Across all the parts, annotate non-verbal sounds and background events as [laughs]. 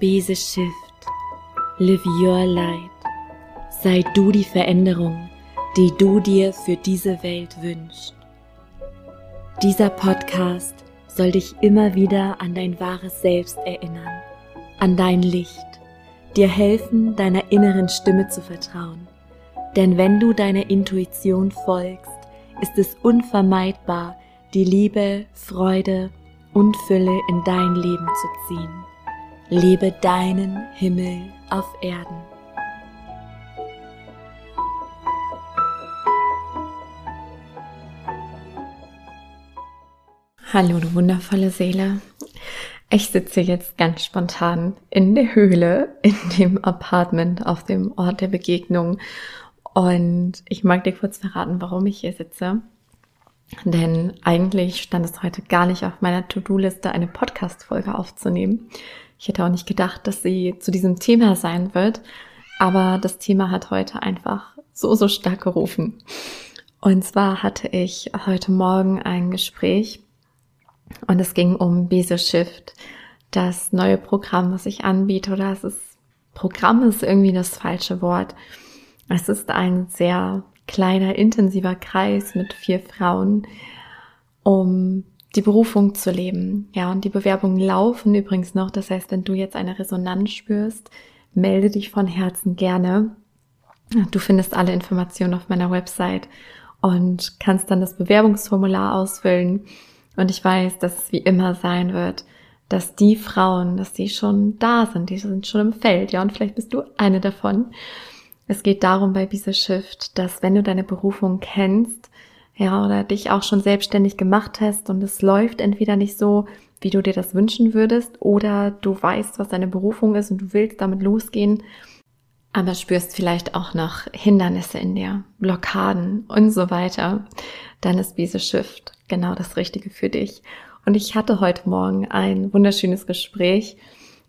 Be the shift. Live your light. Sei du die Veränderung, die du dir für diese Welt wünschst. Dieser Podcast soll dich immer wieder an dein wahres Selbst erinnern, an dein Licht, dir helfen, deiner inneren Stimme zu vertrauen. Denn wenn du deiner Intuition folgst, ist es unvermeidbar, die Liebe, Freude und Fülle in dein Leben zu ziehen. Lebe deinen Himmel auf Erden. Hallo, du wundervolle Seele. Ich sitze jetzt ganz spontan in der Höhle, in dem Apartment auf dem Ort der Begegnung. Und ich mag dir kurz verraten, warum ich hier sitze. Denn eigentlich stand es heute gar nicht auf meiner To-Do-Liste, eine Podcast-Folge aufzunehmen. Ich hätte auch nicht gedacht, dass sie zu diesem Thema sein wird, aber das Thema hat heute einfach so, so stark gerufen. Und zwar hatte ich heute Morgen ein Gespräch und es ging um Bese Shift, das neue Programm, was ich anbiete, oder es ist, Programm ist irgendwie das falsche Wort. Es ist ein sehr kleiner, intensiver Kreis mit vier Frauen, um die Berufung zu leben. Ja, und die Bewerbungen laufen übrigens noch. Das heißt, wenn du jetzt eine Resonanz spürst, melde dich von Herzen gerne. Du findest alle Informationen auf meiner Website und kannst dann das Bewerbungsformular ausfüllen. Und ich weiß, dass es wie immer sein wird, dass die Frauen, dass die schon da sind, die sind schon im Feld, ja, und vielleicht bist du eine davon. Es geht darum bei dieser Shift, dass wenn du deine Berufung kennst, ja, oder dich auch schon selbstständig gemacht hast und es läuft entweder nicht so, wie du dir das wünschen würdest, oder du weißt, was deine Berufung ist und du willst damit losgehen, aber spürst vielleicht auch noch Hindernisse in dir, Blockaden und so weiter, dann ist diese Shift genau das Richtige für dich. Und ich hatte heute Morgen ein wunderschönes Gespräch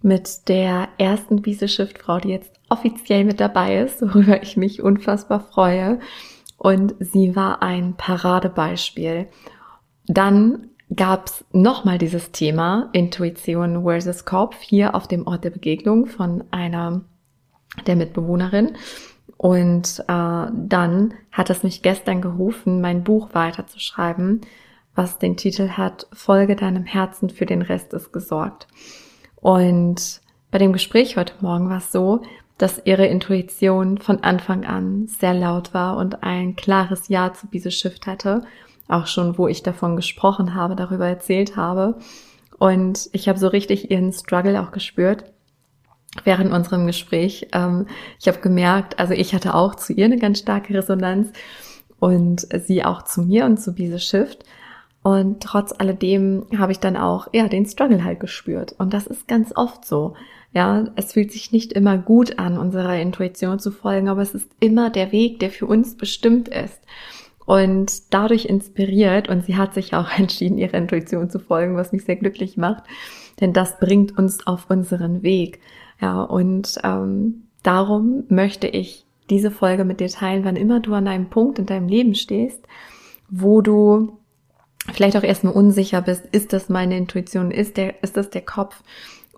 mit der ersten Wiese Shift Frau, die jetzt offiziell mit dabei ist, worüber ich mich unfassbar freue und sie war ein Paradebeispiel. Dann gab's nochmal dieses Thema Intuition versus Kopf hier auf dem Ort der Begegnung von einer der Mitbewohnerin. Und äh, dann hat es mich gestern gerufen, mein Buch weiterzuschreiben, was den Titel hat Folge deinem Herzen, für den Rest ist gesorgt. Und bei dem Gespräch heute Morgen war es so, dass ihre Intuition von Anfang an sehr laut war und ein klares Ja zu Bise Shift hatte. Auch schon, wo ich davon gesprochen habe, darüber erzählt habe. Und ich habe so richtig ihren Struggle auch gespürt während unserem Gespräch. Ähm, ich habe gemerkt, also ich hatte auch zu ihr eine ganz starke Resonanz und sie auch zu mir und zu Bise Shift. Und trotz alledem habe ich dann auch, ja, den Struggle halt gespürt. Und das ist ganz oft so. Ja, es fühlt sich nicht immer gut an, unserer Intuition zu folgen, aber es ist immer der Weg, der für uns bestimmt ist. Und dadurch inspiriert, und sie hat sich auch [laughs] entschieden, ihrer Intuition zu folgen, was mich sehr glücklich macht, denn das bringt uns auf unseren Weg. Ja, und ähm, darum möchte ich diese Folge mit dir teilen, wann immer du an einem Punkt in deinem Leben stehst, wo du vielleicht auch erstmal unsicher bist, ist das meine Intuition, ist der, ist das der Kopf?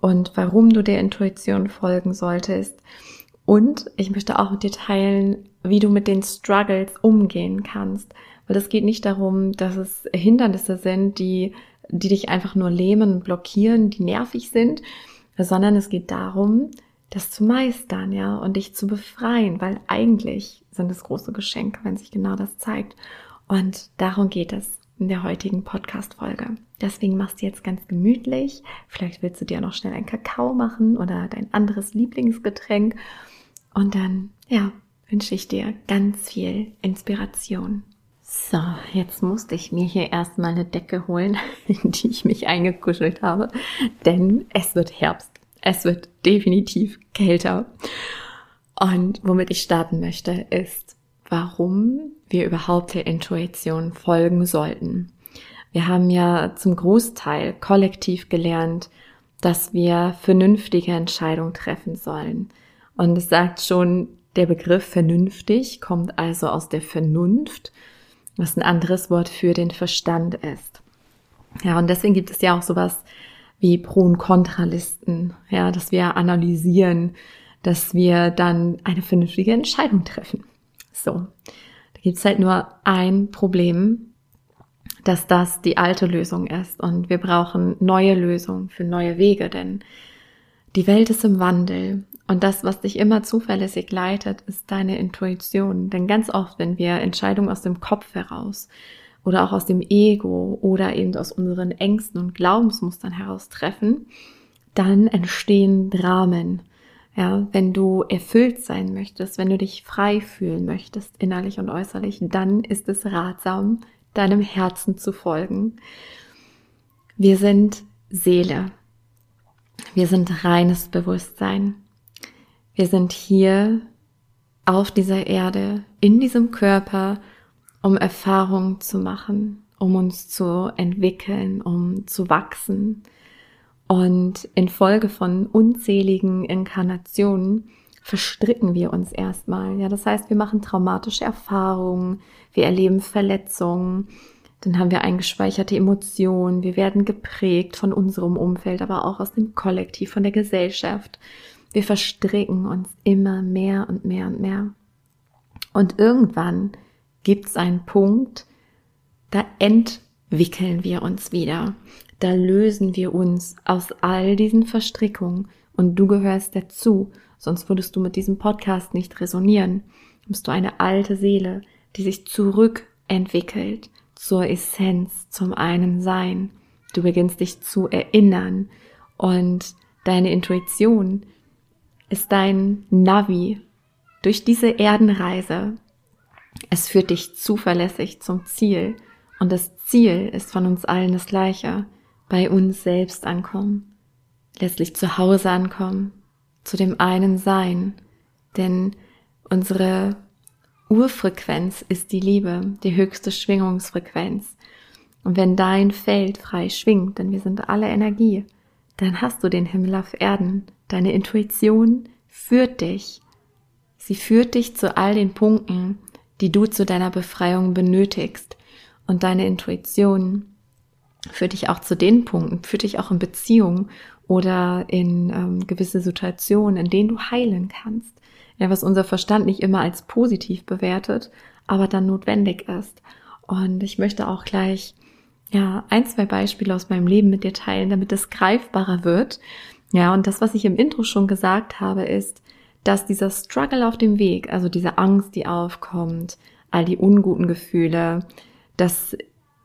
Und warum du der Intuition folgen solltest. Und ich möchte auch mit dir teilen, wie du mit den Struggles umgehen kannst. Weil es geht nicht darum, dass es Hindernisse sind, die, die dich einfach nur lähmen blockieren, die nervig sind, sondern es geht darum, das zu meistern, ja, und dich zu befreien, weil eigentlich sind es große Geschenke, wenn sich genau das zeigt. Und darum geht es in der heutigen Podcast-Folge. Deswegen machst du jetzt ganz gemütlich. Vielleicht willst du dir noch schnell einen Kakao machen oder dein anderes Lieblingsgetränk. Und dann, ja, wünsche ich dir ganz viel Inspiration. So, jetzt musste ich mir hier erstmal eine Decke holen, [laughs] in die ich mich eingekuschelt habe, denn es wird Herbst. Es wird definitiv kälter. Und womit ich starten möchte, ist, warum wir überhaupt der Intuition folgen sollten. Wir haben ja zum Großteil kollektiv gelernt, dass wir vernünftige Entscheidungen treffen sollen. Und es sagt schon, der Begriff vernünftig kommt also aus der Vernunft, was ein anderes Wort für den Verstand ist. Ja, und deswegen gibt es ja auch sowas wie Pro- und Kontralisten, ja, dass wir analysieren, dass wir dann eine vernünftige Entscheidung treffen. So, da gibt's halt nur ein Problem, dass das die alte Lösung ist und wir brauchen neue Lösungen für neue Wege, denn die Welt ist im Wandel und das, was dich immer zuverlässig leitet, ist deine Intuition. Denn ganz oft, wenn wir Entscheidungen aus dem Kopf heraus oder auch aus dem Ego oder eben aus unseren Ängsten und Glaubensmustern heraus treffen, dann entstehen Dramen. Ja, wenn du erfüllt sein möchtest, wenn du dich frei fühlen möchtest, innerlich und äußerlich, dann ist es ratsam, deinem Herzen zu folgen. Wir sind Seele. Wir sind reines Bewusstsein. Wir sind hier auf dieser Erde, in diesem Körper, um Erfahrungen zu machen, um uns zu entwickeln, um zu wachsen. Und infolge von unzähligen Inkarnationen verstricken wir uns erstmal. Ja, das heißt, wir machen traumatische Erfahrungen, wir erleben Verletzungen, dann haben wir eingespeicherte Emotionen, wir werden geprägt von unserem Umfeld, aber auch aus dem Kollektiv, von der Gesellschaft. Wir verstricken uns immer mehr und mehr und mehr. Und irgendwann gibt es einen Punkt, da entwickeln wir uns wieder. Da lösen wir uns aus all diesen Verstrickungen und du gehörst dazu, sonst würdest du mit diesem Podcast nicht resonieren. Bist du eine alte Seele, die sich zurückentwickelt zur Essenz, zum einen Sein. Du beginnst dich zu erinnern und deine Intuition ist dein Navi durch diese Erdenreise. Es führt dich zuverlässig zum Ziel und das Ziel ist von uns allen das gleiche, bei uns selbst ankommen, letztlich zu Hause ankommen, zu dem einen Sein, denn unsere Urfrequenz ist die Liebe, die höchste Schwingungsfrequenz. Und wenn dein Feld frei schwingt, denn wir sind alle Energie, dann hast du den Himmel auf Erden. Deine Intuition führt dich. Sie führt dich zu all den Punkten, die du zu deiner Befreiung benötigst. Und deine Intuition führt dich auch zu den Punkten, führt dich auch in Beziehungen oder in ähm, gewisse Situationen, in denen du heilen kannst. Ja, was unser Verstand nicht immer als positiv bewertet, aber dann notwendig ist. Und ich möchte auch gleich ja, ein, zwei Beispiele aus meinem Leben mit dir teilen, damit es greifbarer wird. Ja, und das, was ich im Intro schon gesagt habe, ist, dass dieser Struggle auf dem Weg, also diese Angst, die aufkommt, all die unguten Gefühle, das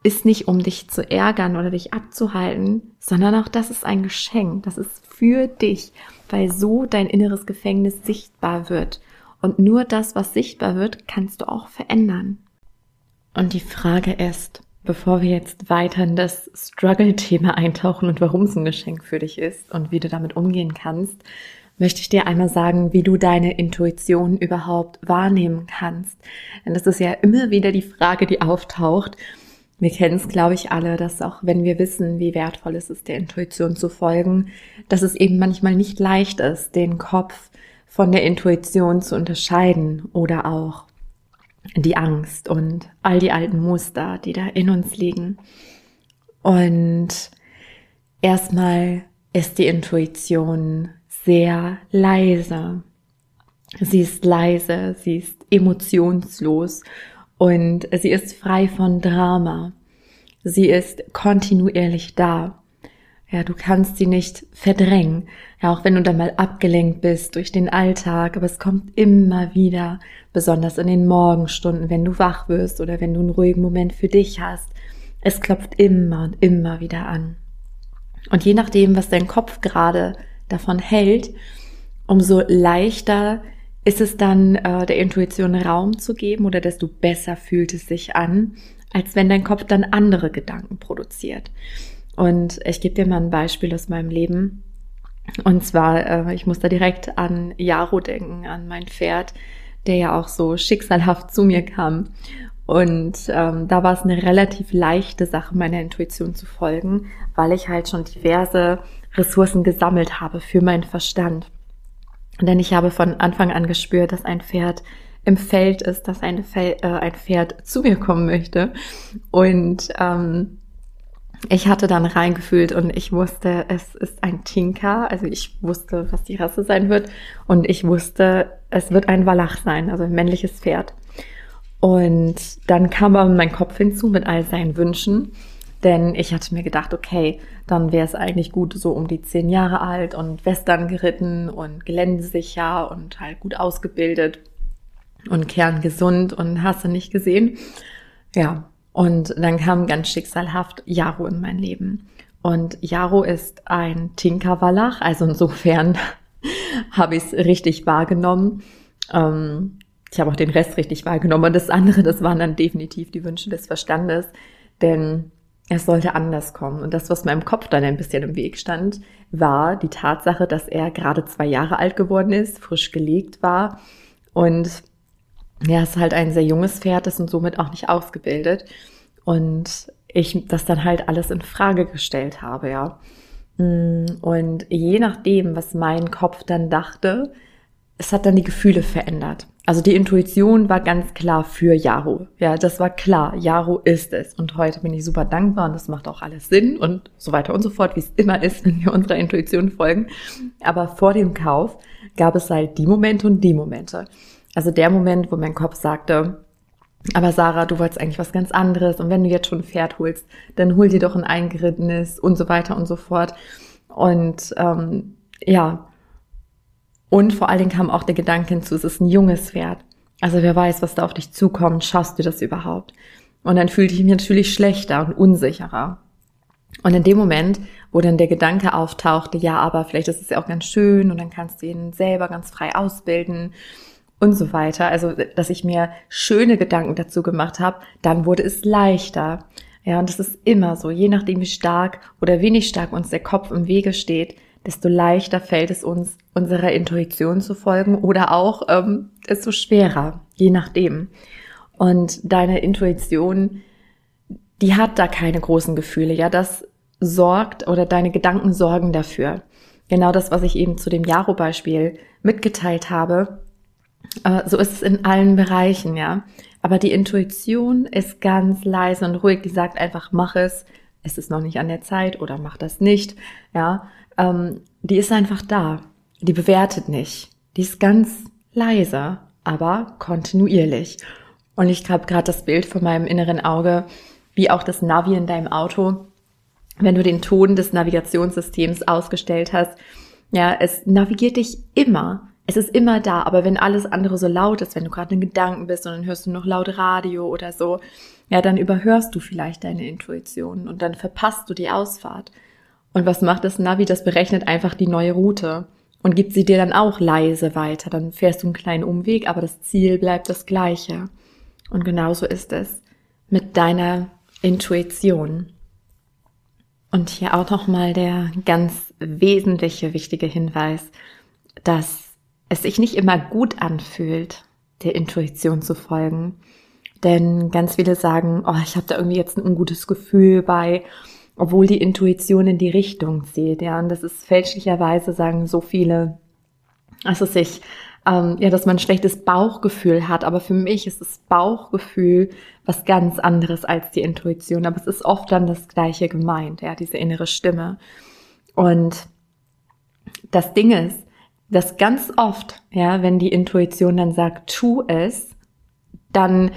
ist nicht, um dich zu ärgern oder dich abzuhalten, sondern auch das ist ein Geschenk. Das ist für dich, weil so dein inneres Gefängnis sichtbar wird. Und nur das, was sichtbar wird, kannst du auch verändern. Und die Frage ist, bevor wir jetzt weiter in das Struggle-Thema eintauchen und warum es ein Geschenk für dich ist und wie du damit umgehen kannst, möchte ich dir einmal sagen, wie du deine Intuition überhaupt wahrnehmen kannst. Denn das ist ja immer wieder die Frage, die auftaucht. Wir kennen es, glaube ich, alle, dass auch wenn wir wissen, wie wertvoll es ist, der Intuition zu folgen, dass es eben manchmal nicht leicht ist, den Kopf von der Intuition zu unterscheiden oder auch die Angst und all die alten Muster, die da in uns liegen. Und erstmal ist die Intuition sehr leise. Sie ist leise, sie ist emotionslos und sie ist frei von Drama. Sie ist kontinuierlich da. Ja, du kannst sie nicht verdrängen. Ja, auch wenn du dann mal abgelenkt bist durch den Alltag, aber es kommt immer wieder, besonders in den Morgenstunden, wenn du wach wirst oder wenn du einen ruhigen Moment für dich hast. Es klopft immer und immer wieder an. Und je nachdem, was dein Kopf gerade davon hält, umso leichter ist es dann äh, der Intuition Raum zu geben oder desto besser fühlt es sich an, als wenn dein Kopf dann andere Gedanken produziert. Und ich gebe dir mal ein Beispiel aus meinem Leben. Und zwar, äh, ich muss da direkt an Jaro denken, an mein Pferd, der ja auch so schicksalhaft zu mir kam. Und ähm, da war es eine relativ leichte Sache, meiner Intuition zu folgen, weil ich halt schon diverse Ressourcen gesammelt habe für meinen Verstand. Denn ich habe von Anfang an gespürt, dass ein Pferd im Feld ist, dass ein, Fel äh, ein Pferd zu mir kommen möchte. Und ähm, ich hatte dann reingefühlt und ich wusste, es ist ein Tinker. Also ich wusste, was die Rasse sein wird. Und ich wusste, es wird ein Wallach sein, also ein männliches Pferd. Und dann kam aber mein Kopf hinzu mit all seinen Wünschen. Denn ich hatte mir gedacht, okay, dann wäre es eigentlich gut, so um die zehn Jahre alt und Western geritten und geländesicher und halt gut ausgebildet und kerngesund und hast du nicht gesehen. Ja, und dann kam ganz schicksalhaft Jaro in mein Leben. Und Jaro ist ein Tinkerwallach, also insofern [laughs] habe ich es richtig wahrgenommen. Ähm, ich habe auch den Rest richtig wahrgenommen. Und das andere, das waren dann definitiv die Wünsche des Verstandes. Denn es sollte anders kommen. Und das, was meinem Kopf dann ein bisschen im Weg stand, war die Tatsache, dass er gerade zwei Jahre alt geworden ist, frisch gelegt war und ja, es ist halt ein sehr junges Pferd ist und somit auch nicht ausgebildet. Und ich das dann halt alles in Frage gestellt habe, ja. Mm, und je nachdem, was mein Kopf dann dachte, es hat dann die Gefühle verändert. Also die Intuition war ganz klar für Jaro. Ja, das war klar. Jaro ist es. Und heute bin ich super dankbar und das macht auch alles Sinn und so weiter und so fort, wie es immer ist, [laughs] wenn wir unserer Intuition folgen. Aber vor dem Kauf gab es halt die Momente und die Momente. Also der Moment, wo mein Kopf sagte, aber Sarah, du wolltest eigentlich was ganz anderes und wenn du jetzt schon ein Pferd holst, dann hol dir doch ein eingerittenes und so weiter und so fort. Und ähm, ja, und vor allen Dingen kam auch der Gedanke hinzu, es ist ein junges Pferd. Also wer weiß, was da auf dich zukommt, schaffst du das überhaupt? Und dann fühlte ich mich natürlich schlechter und unsicherer. Und in dem Moment, wo dann der Gedanke auftauchte, ja, aber vielleicht ist es ja auch ganz schön und dann kannst du ihn selber ganz frei ausbilden und so weiter. Also, dass ich mir schöne Gedanken dazu gemacht habe, dann wurde es leichter. Ja, und das ist immer so, je nachdem wie stark oder wenig stark uns der Kopf im Wege steht, desto leichter fällt es uns, unserer Intuition zu folgen oder auch ähm, desto schwerer, je nachdem. Und deine Intuition, die hat da keine großen Gefühle. Ja, das sorgt oder deine Gedanken sorgen dafür. Genau das, was ich eben zu dem Jaro-Beispiel mitgeteilt habe, äh, so ist es in allen Bereichen, ja. Aber die Intuition ist ganz leise und ruhig. Die sagt einfach, mach es. Es ist noch nicht an der Zeit oder mach das nicht, ja. Ähm, die ist einfach da. Die bewertet nicht. Die ist ganz leise, aber kontinuierlich. Und ich habe gerade das Bild vor meinem inneren Auge, wie auch das Navi in deinem Auto. Wenn du den Ton des Navigationssystems ausgestellt hast, ja, es navigiert dich immer es ist immer da, aber wenn alles andere so laut ist, wenn du gerade in Gedanken bist und dann hörst du noch laut Radio oder so, ja, dann überhörst du vielleicht deine Intuition und dann verpasst du die Ausfahrt. Und was macht das Navi? Das berechnet einfach die neue Route und gibt sie dir dann auch leise weiter. Dann fährst du einen kleinen Umweg, aber das Ziel bleibt das gleiche. Und genauso ist es mit deiner Intuition. Und hier auch nochmal der ganz wesentliche, wichtige Hinweis, dass es sich nicht immer gut anfühlt, der Intuition zu folgen. Denn ganz viele sagen, oh, ich habe da irgendwie jetzt ein ungutes Gefühl bei, obwohl die Intuition in die Richtung zählt. Ja, und das ist fälschlicherweise, sagen so viele, es sich, ähm, ja, dass man ein schlechtes Bauchgefühl hat. Aber für mich ist das Bauchgefühl was ganz anderes als die Intuition. Aber es ist oft dann das Gleiche gemeint, ja, diese innere Stimme. Und das Ding ist, dass ganz oft, ja, wenn die Intuition dann sagt, tu es, dann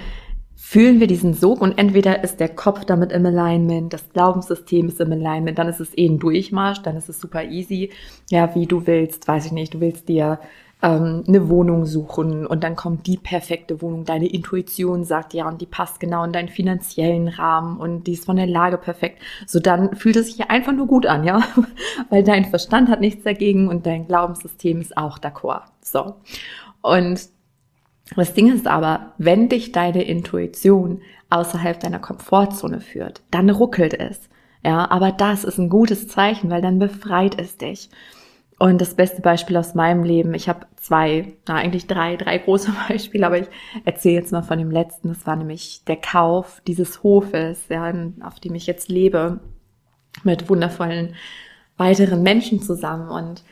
fühlen wir diesen Sog und entweder ist der Kopf damit im Alignment, das Glaubenssystem ist im Alignment, dann ist es eh ein Durchmarsch, dann ist es super easy, ja, wie du willst, weiß ich nicht, du willst dir ähm, eine Wohnung suchen und dann kommt die perfekte Wohnung. Deine Intuition sagt ja und die passt genau in deinen finanziellen Rahmen und die ist von der Lage perfekt. So dann fühlt es sich einfach nur gut an, ja, [laughs] weil dein Verstand hat nichts dagegen und dein Glaubenssystem ist auch d'accord. So und das Ding ist aber, wenn dich deine Intuition außerhalb deiner Komfortzone führt, dann ruckelt es. Ja, aber das ist ein gutes Zeichen, weil dann befreit es dich. Und das beste Beispiel aus meinem Leben, ich habe zwei, na eigentlich drei, drei große [laughs] Beispiele, aber ich erzähle jetzt mal von dem letzten. Das war nämlich der Kauf dieses Hofes, ja, auf dem ich jetzt lebe, mit wundervollen weiteren Menschen zusammen. Und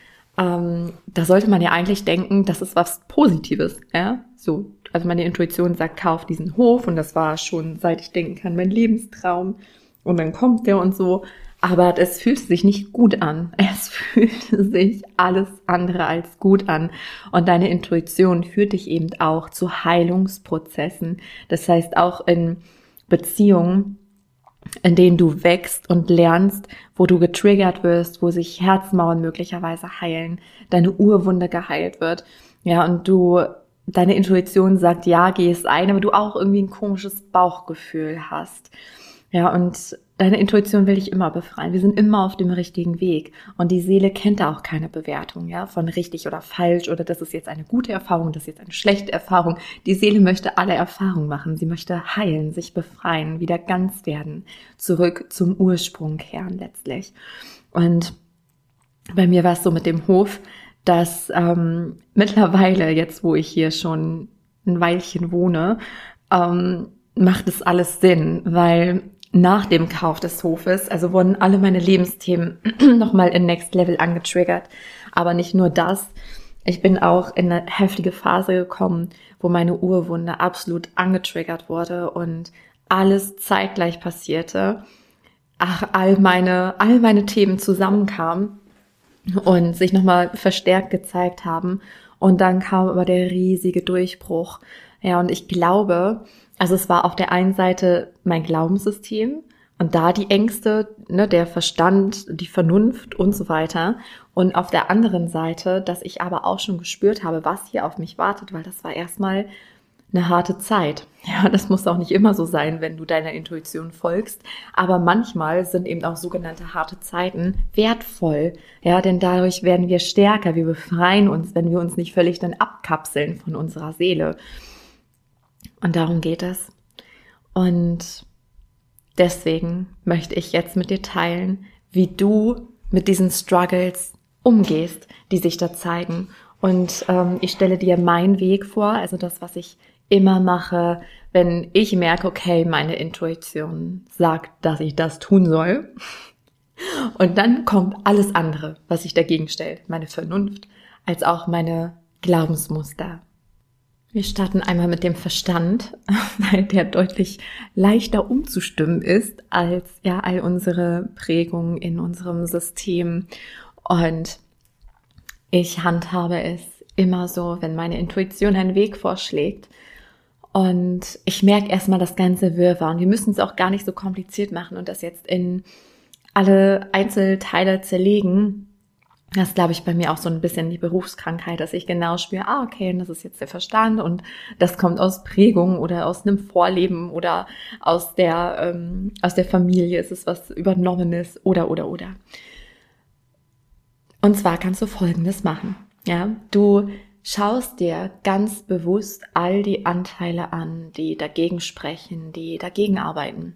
ähm, da sollte man ja eigentlich denken, das ist was Positives, ja. So, also meine Intuition sagt, kauf diesen Hof und das war schon, seit ich denken kann, mein Lebenstraum. und dann kommt der und so. Aber es fühlt sich nicht gut an. [laughs] Es fühlt sich alles andere als gut an. Und deine Intuition führt dich eben auch zu Heilungsprozessen. Das heißt, auch in Beziehungen, in denen du wächst und lernst, wo du getriggert wirst, wo sich Herzmauern möglicherweise heilen, deine Urwunde geheilt wird. Ja, und du, deine Intuition sagt, ja, geh es ein, aber du auch irgendwie ein komisches Bauchgefühl hast. Ja, und deine Intuition will dich immer befreien. Wir sind immer auf dem richtigen Weg. Und die Seele kennt da auch keine Bewertung, ja, von richtig oder falsch oder das ist jetzt eine gute Erfahrung, das ist jetzt eine schlechte Erfahrung. Die Seele möchte alle Erfahrungen machen. Sie möchte heilen, sich befreien, wieder ganz werden, zurück zum Ursprung kehren letztlich. Und bei mir war es so mit dem Hof, dass ähm, mittlerweile, jetzt wo ich hier schon ein Weilchen wohne, ähm, macht es alles Sinn, weil nach dem Kauf des Hofes, also wurden alle meine Lebensthemen [clears throat] nochmal in Next Level angetriggert. Aber nicht nur das. Ich bin auch in eine heftige Phase gekommen, wo meine Urwunde absolut angetriggert wurde und alles zeitgleich passierte. Ach, all meine, all meine Themen zusammenkamen und sich nochmal verstärkt gezeigt haben. Und dann kam aber der riesige Durchbruch. Ja, und ich glaube, also es war auf der einen Seite mein Glaubenssystem und da die Ängste, ne, der Verstand, die Vernunft und so weiter. Und auf der anderen Seite, dass ich aber auch schon gespürt habe, was hier auf mich wartet, weil das war erstmal eine harte Zeit. Ja, das muss auch nicht immer so sein, wenn du deiner Intuition folgst. Aber manchmal sind eben auch sogenannte harte Zeiten wertvoll. Ja, denn dadurch werden wir stärker. Wir befreien uns, wenn wir uns nicht völlig dann abkapseln von unserer Seele. Und darum geht es. Und deswegen möchte ich jetzt mit dir teilen, wie du mit diesen Struggles umgehst, die sich da zeigen. Und ähm, ich stelle dir meinen Weg vor, also das, was ich immer mache, wenn ich merke, okay, meine Intuition sagt, dass ich das tun soll. Und dann kommt alles andere, was sich dagegen stellt. Meine Vernunft, als auch meine Glaubensmuster, wir starten einmal mit dem Verstand, [laughs] weil der deutlich leichter umzustimmen ist als ja all unsere Prägungen in unserem System. Und ich handhabe es immer so, wenn meine Intuition einen Weg vorschlägt. Und ich merke erstmal das ganze Wirrwarr. Und wir müssen es auch gar nicht so kompliziert machen und das jetzt in alle Einzelteile zerlegen, das ist, glaube ich, bei mir auch so ein bisschen die Berufskrankheit, dass ich genau spüre, ah, okay, das ist jetzt der Verstand und das kommt aus Prägung oder aus einem Vorleben oder aus der, ähm, aus der Familie, ist es was Übernommenes oder, oder, oder. Und zwar kannst du Folgendes machen. Ja, du schaust dir ganz bewusst all die Anteile an, die dagegen sprechen, die dagegen arbeiten.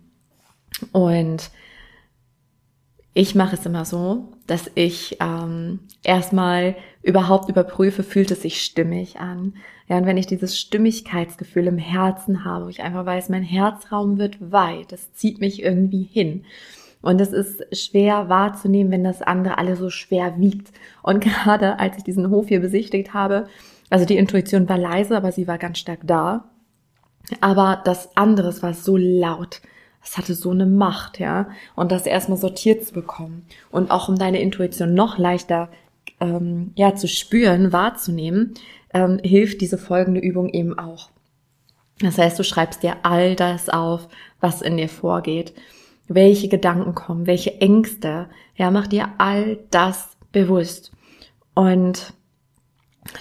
Und ich mache es immer so, dass ich ähm, erstmal überhaupt überprüfe, fühlt es sich stimmig an. Ja, und wenn ich dieses Stimmigkeitsgefühl im Herzen habe, wo ich einfach weiß, mein Herzraum wird weit, das zieht mich irgendwie hin. Und es ist schwer wahrzunehmen, wenn das andere alle so schwer wiegt. Und [laughs] gerade als ich diesen Hof hier besichtigt habe, also die Intuition war leise, aber sie war ganz stark da. Aber das andere war so laut es hatte so eine Macht, ja. Und das erstmal sortiert zu bekommen und auch um deine Intuition noch leichter ähm, ja zu spüren, wahrzunehmen, ähm, hilft diese folgende Übung eben auch. Das heißt, du schreibst dir all das auf, was in dir vorgeht, welche Gedanken kommen, welche Ängste, ja, mach dir all das bewusst. Und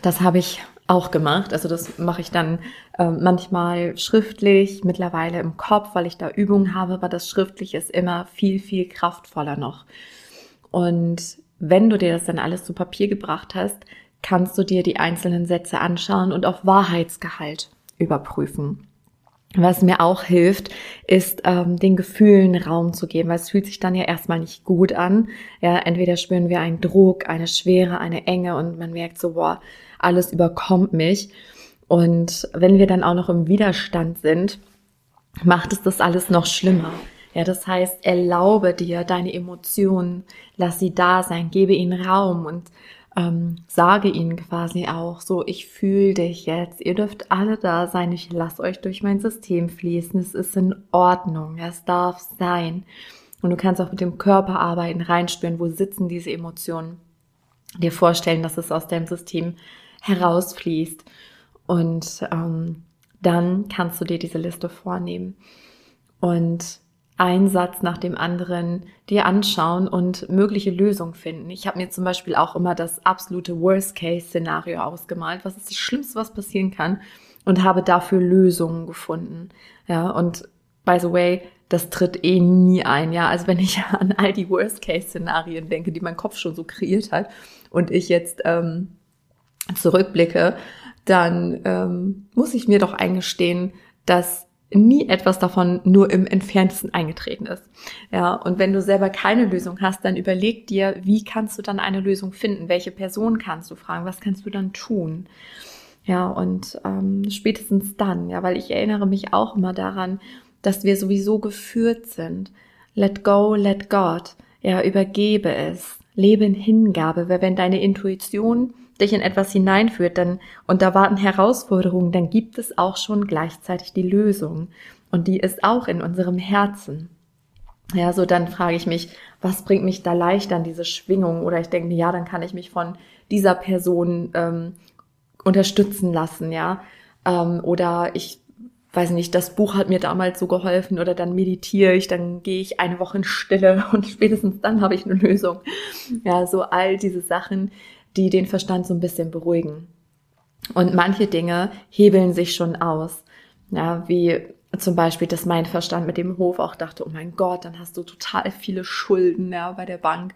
das habe ich auch gemacht. Also das mache ich dann äh, manchmal schriftlich, mittlerweile im Kopf, weil ich da Übungen habe, aber das schriftlich ist immer viel, viel kraftvoller noch. Und wenn du dir das dann alles zu Papier gebracht hast, kannst du dir die einzelnen Sätze anschauen und auf Wahrheitsgehalt überprüfen. Was mir auch hilft, ist ähm, den Gefühlen Raum zu geben, weil es fühlt sich dann ja erstmal nicht gut an. Ja, entweder spüren wir einen Druck, eine Schwere, eine Enge und man merkt so, boah, alles überkommt mich. Und wenn wir dann auch noch im Widerstand sind, macht es das alles noch schlimmer. Ja, das heißt, erlaube dir deine Emotionen, lass sie da sein, gebe ihnen Raum und ähm, sage ihnen quasi auch so, ich fühle dich jetzt, ihr dürft alle da sein, ich lasse euch durch mein System fließen, es ist in Ordnung, es darf sein. Und du kannst auch mit dem Körper arbeiten, reinspüren, wo sitzen diese Emotionen, dir vorstellen, dass es aus deinem System herausfließt. Und ähm, dann kannst du dir diese Liste vornehmen. Und einen Satz nach dem anderen dir anschauen und mögliche Lösungen finden. Ich habe mir zum Beispiel auch immer das absolute Worst-Case-Szenario ausgemalt. Was ist das Schlimmste, was passieren kann? Und habe dafür Lösungen gefunden. Ja, und by the way, das tritt eh nie ein. Ja, also wenn ich [laughs] an all die Worst-Case-Szenarien denke, die mein Kopf schon so kreiert hat und ich jetzt ähm, zurückblicke, dann ähm, muss ich mir doch eingestehen, dass nie etwas davon nur im entferntesten eingetreten ist. Ja, und wenn du selber keine Lösung hast, dann überleg dir, wie kannst du dann eine Lösung finden? Welche Person kannst du fragen? Was kannst du dann tun? Ja, und ähm, spätestens dann, ja, weil ich erinnere mich auch immer daran, dass wir sowieso geführt sind. Let go, let God. Ja, übergebe es. Lebe in Hingabe, weil wenn deine Intuition dich in etwas hineinführt, dann, und da warten Herausforderungen, dann gibt es auch schon gleichzeitig die Lösung. Und die ist auch in unserem Herzen. Ja, so dann frage ich mich, was bringt mich da leicht an diese Schwingung? Oder ich denke, ja, dann kann ich mich von dieser Person ähm, unterstützen lassen, ja. Ähm, oder ich weiß nicht, das Buch hat mir damals so geholfen oder dann meditiere ich, dann gehe ich eine Woche in Stille [laughs] und spätestens dann habe ich eine Lösung. Ja, so all diese Sachen, die den Verstand so ein bisschen beruhigen. Und manche Dinge hebeln sich schon aus. Ja, wie zum Beispiel, dass mein Verstand mit dem Hof auch dachte, oh mein Gott, dann hast du total viele Schulden ja, bei der Bank.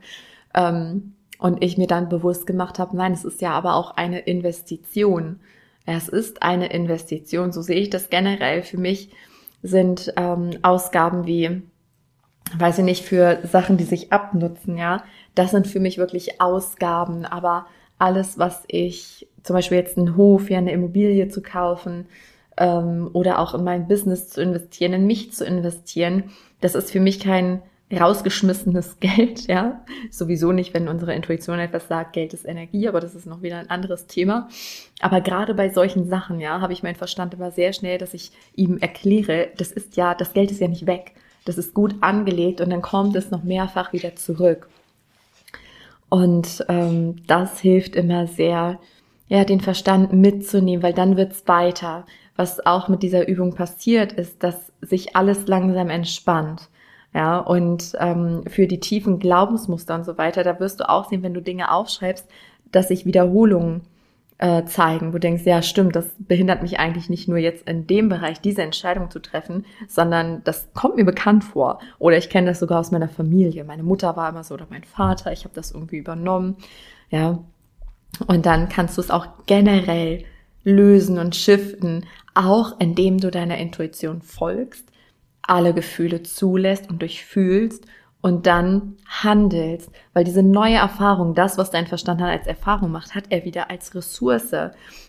Ähm, und ich mir dann bewusst gemacht habe, nein, es ist ja aber auch eine Investition. Es ist eine Investition, so sehe ich das generell. Für mich sind ähm, Ausgaben wie, weiß ich nicht, für Sachen, die sich abnutzen, ja, das sind für mich wirklich Ausgaben, aber alles, was ich, zum Beispiel jetzt einen Hof, ja, eine Immobilie zu kaufen ähm, oder auch in mein Business zu investieren, in mich zu investieren, das ist für mich kein rausgeschmissenes [laughs] Geld, ja. Sowieso nicht, wenn unsere Intuition etwas sagt, Geld ist Energie, aber das ist noch wieder ein anderes Thema. Aber gerade bei solchen Sachen, ja, habe ich meinen Verstand immer sehr schnell, dass ich ihm erkläre, das ist ja, das Geld ist ja nicht weg. Das ist gut angelegt und dann kommt es noch mehrfach wieder zurück. Und ähm, das hilft immer sehr, ja, den Verstand mitzunehmen, weil dann wird's weiter. Was auch mit dieser Übung passiert, ist, dass sich alles langsam entspannt. Ja, und ähm, für die tiefen Glaubensmuster und so weiter, da wirst du auch sehen, wenn du Dinge aufschreibst, dass sich Wiederholungen äh, zeigen, wo du denkst, ja stimmt, das behindert mich eigentlich nicht nur jetzt in dem Bereich diese Entscheidung zu treffen, sondern das kommt mir bekannt vor. Oder ich kenne das sogar aus meiner Familie. Meine Mutter war immer so oder mein Vater, ich habe das irgendwie übernommen. Ja. Und dann kannst du es auch generell lösen und shiften, auch indem du deiner Intuition folgst, alle Gefühle zulässt und durchfühlst und dann handelst, weil diese neue Erfahrung, das, was dein Verstand dann als Erfahrung macht, hat er wieder als Ressource.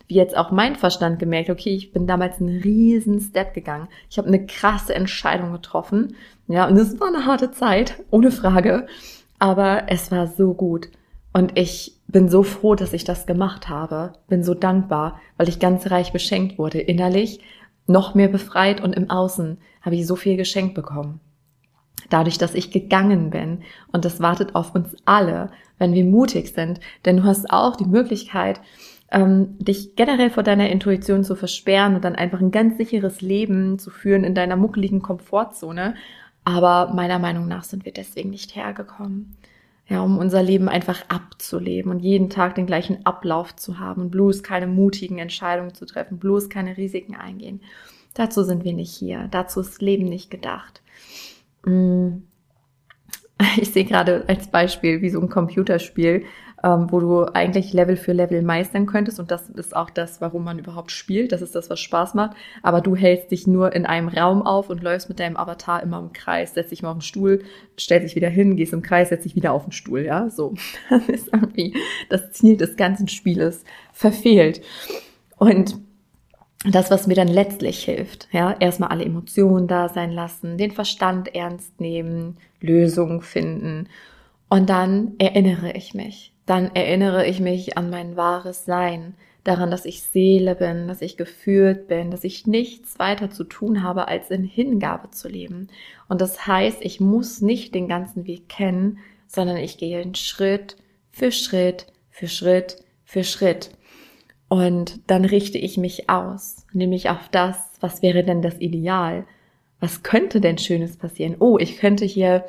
Wie jetzt auch mein Verstand gemerkt, okay, ich bin damals einen riesen Step gegangen. Ich habe eine krasse Entscheidung getroffen. Ja, und es war eine harte Zeit, ohne Frage. Aber es war so gut. Und ich bin so froh, dass ich das gemacht habe. Bin so dankbar, weil ich ganz reich beschenkt wurde. Innerlich noch mehr befreit und im Außen habe ich so viel geschenkt bekommen dadurch, dass ich gegangen bin. Und das wartet auf uns alle, wenn wir mutig sind. Denn du hast auch die Möglichkeit, ähm, dich generell vor deiner Intuition zu versperren und dann einfach ein ganz sicheres Leben zu führen in deiner muckeligen Komfortzone. Aber meiner Meinung nach sind wir deswegen nicht hergekommen. Ja, um unser Leben einfach abzuleben und jeden Tag den gleichen Ablauf zu haben und bloß keine mutigen Entscheidungen zu treffen, bloß keine Risiken eingehen. Dazu sind wir nicht hier. Dazu ist Leben nicht gedacht. Mm. [laughs] Ich sehe gerade als Beispiel wie so ein Computerspiel, ähm, wo du eigentlich Level für Level meistern könntest. Und das ist auch das, warum man überhaupt spielt. Das ist das, was Spaß macht. Aber du hältst dich nur in einem Raum auf und läufst mit deinem Avatar immer im Kreis. Setzt dich mal auf den Stuhl, stellst dich wieder hin, gehst im Kreis, setzt dich wieder auf den Stuhl. Ja, so. [laughs] Das ist irgendwie das Ziel des ganzen Spieles verfehlt. Und das, was mir dann letztlich hilft. Ja, erstmal alle Emotionen da sein lassen, den Verstand ernst nehmen, Lösungen finden. Und dann erinnere ich mich. dann erinnere ich mich an mein wahres Sein, daran, dass ich Seele bin, dass ich geführt bin, dass ich nichts weiter zu tun habe, als in Hingabe zu leben. Und das heißt, ich muss nicht den ganzen Weg kennen, sondern ich gehe einen Schritt für Schritt für Schritt für Schritt. Und dann richte ich mich aus, nämlich auf das, was wäre denn das Ideal? Was könnte denn Schönes passieren? Oh, ich könnte hier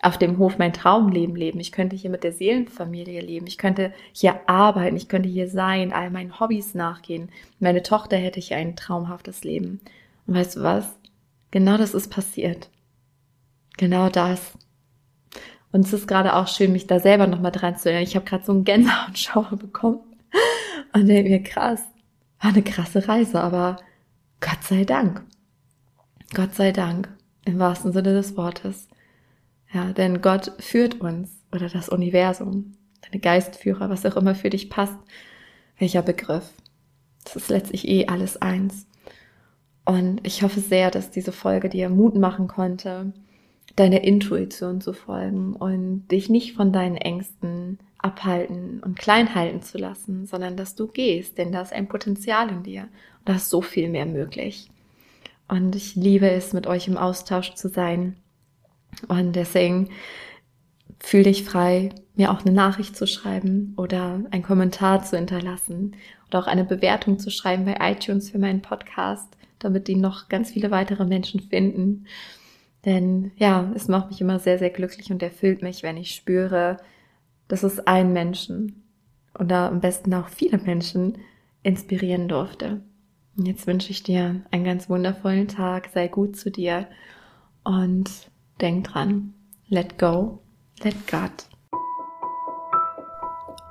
auf dem Hof mein Traumleben leben. Ich könnte hier mit der Seelenfamilie leben. Ich könnte hier arbeiten. Ich könnte hier sein, all meinen Hobbys nachgehen. Meine Tochter hätte hier ein traumhaftes Leben. Und weißt du was? Genau das ist passiert. Genau das. Und es ist gerade auch schön, mich da selber nochmal dran zu erinnern. Ich habe gerade so einen Gänsehautschauer bekommen. Und denke mir, krass, war eine krasse Reise, aber Gott sei Dank. Gott sei Dank, im wahrsten Sinne des Wortes. Ja, denn Gott führt uns oder das Universum, deine Geistführer, was auch immer für dich passt, welcher Begriff. Das ist letztlich eh alles eins. Und ich hoffe sehr, dass diese Folge dir Mut machen konnte, deiner Intuition zu folgen und dich nicht von deinen Ängsten abhalten und klein halten zu lassen, sondern dass du gehst, denn da ist ein Potenzial in dir und da ist so viel mehr möglich. Und ich liebe es, mit euch im Austausch zu sein und deswegen fühl dich frei, mir auch eine Nachricht zu schreiben oder einen Kommentar zu hinterlassen oder auch eine Bewertung zu schreiben bei iTunes für meinen Podcast, damit die noch ganz viele weitere Menschen finden. Denn ja, es macht mich immer sehr, sehr glücklich und erfüllt mich, wenn ich spüre, dass es einen Menschen oder am besten auch viele Menschen inspirieren durfte. Und jetzt wünsche ich dir einen ganz wundervollen Tag, sei gut zu dir und Denk dran, let go, let God.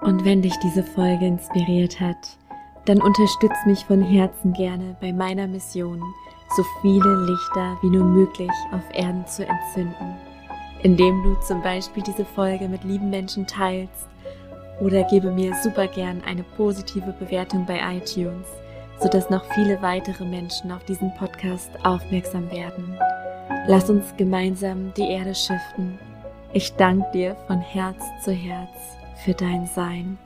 Und wenn dich diese Folge inspiriert hat, dann unterstütz mich von Herzen gerne bei meiner Mission, so viele Lichter wie nur möglich auf Erden zu entzünden, indem du zum Beispiel diese Folge mit lieben Menschen teilst oder gebe mir super gern eine positive Bewertung bei iTunes, sodass noch viele weitere Menschen auf diesen Podcast aufmerksam werden. Lass uns gemeinsam die Erde schiften. Ich danke dir von Herz zu Herz für dein Sein.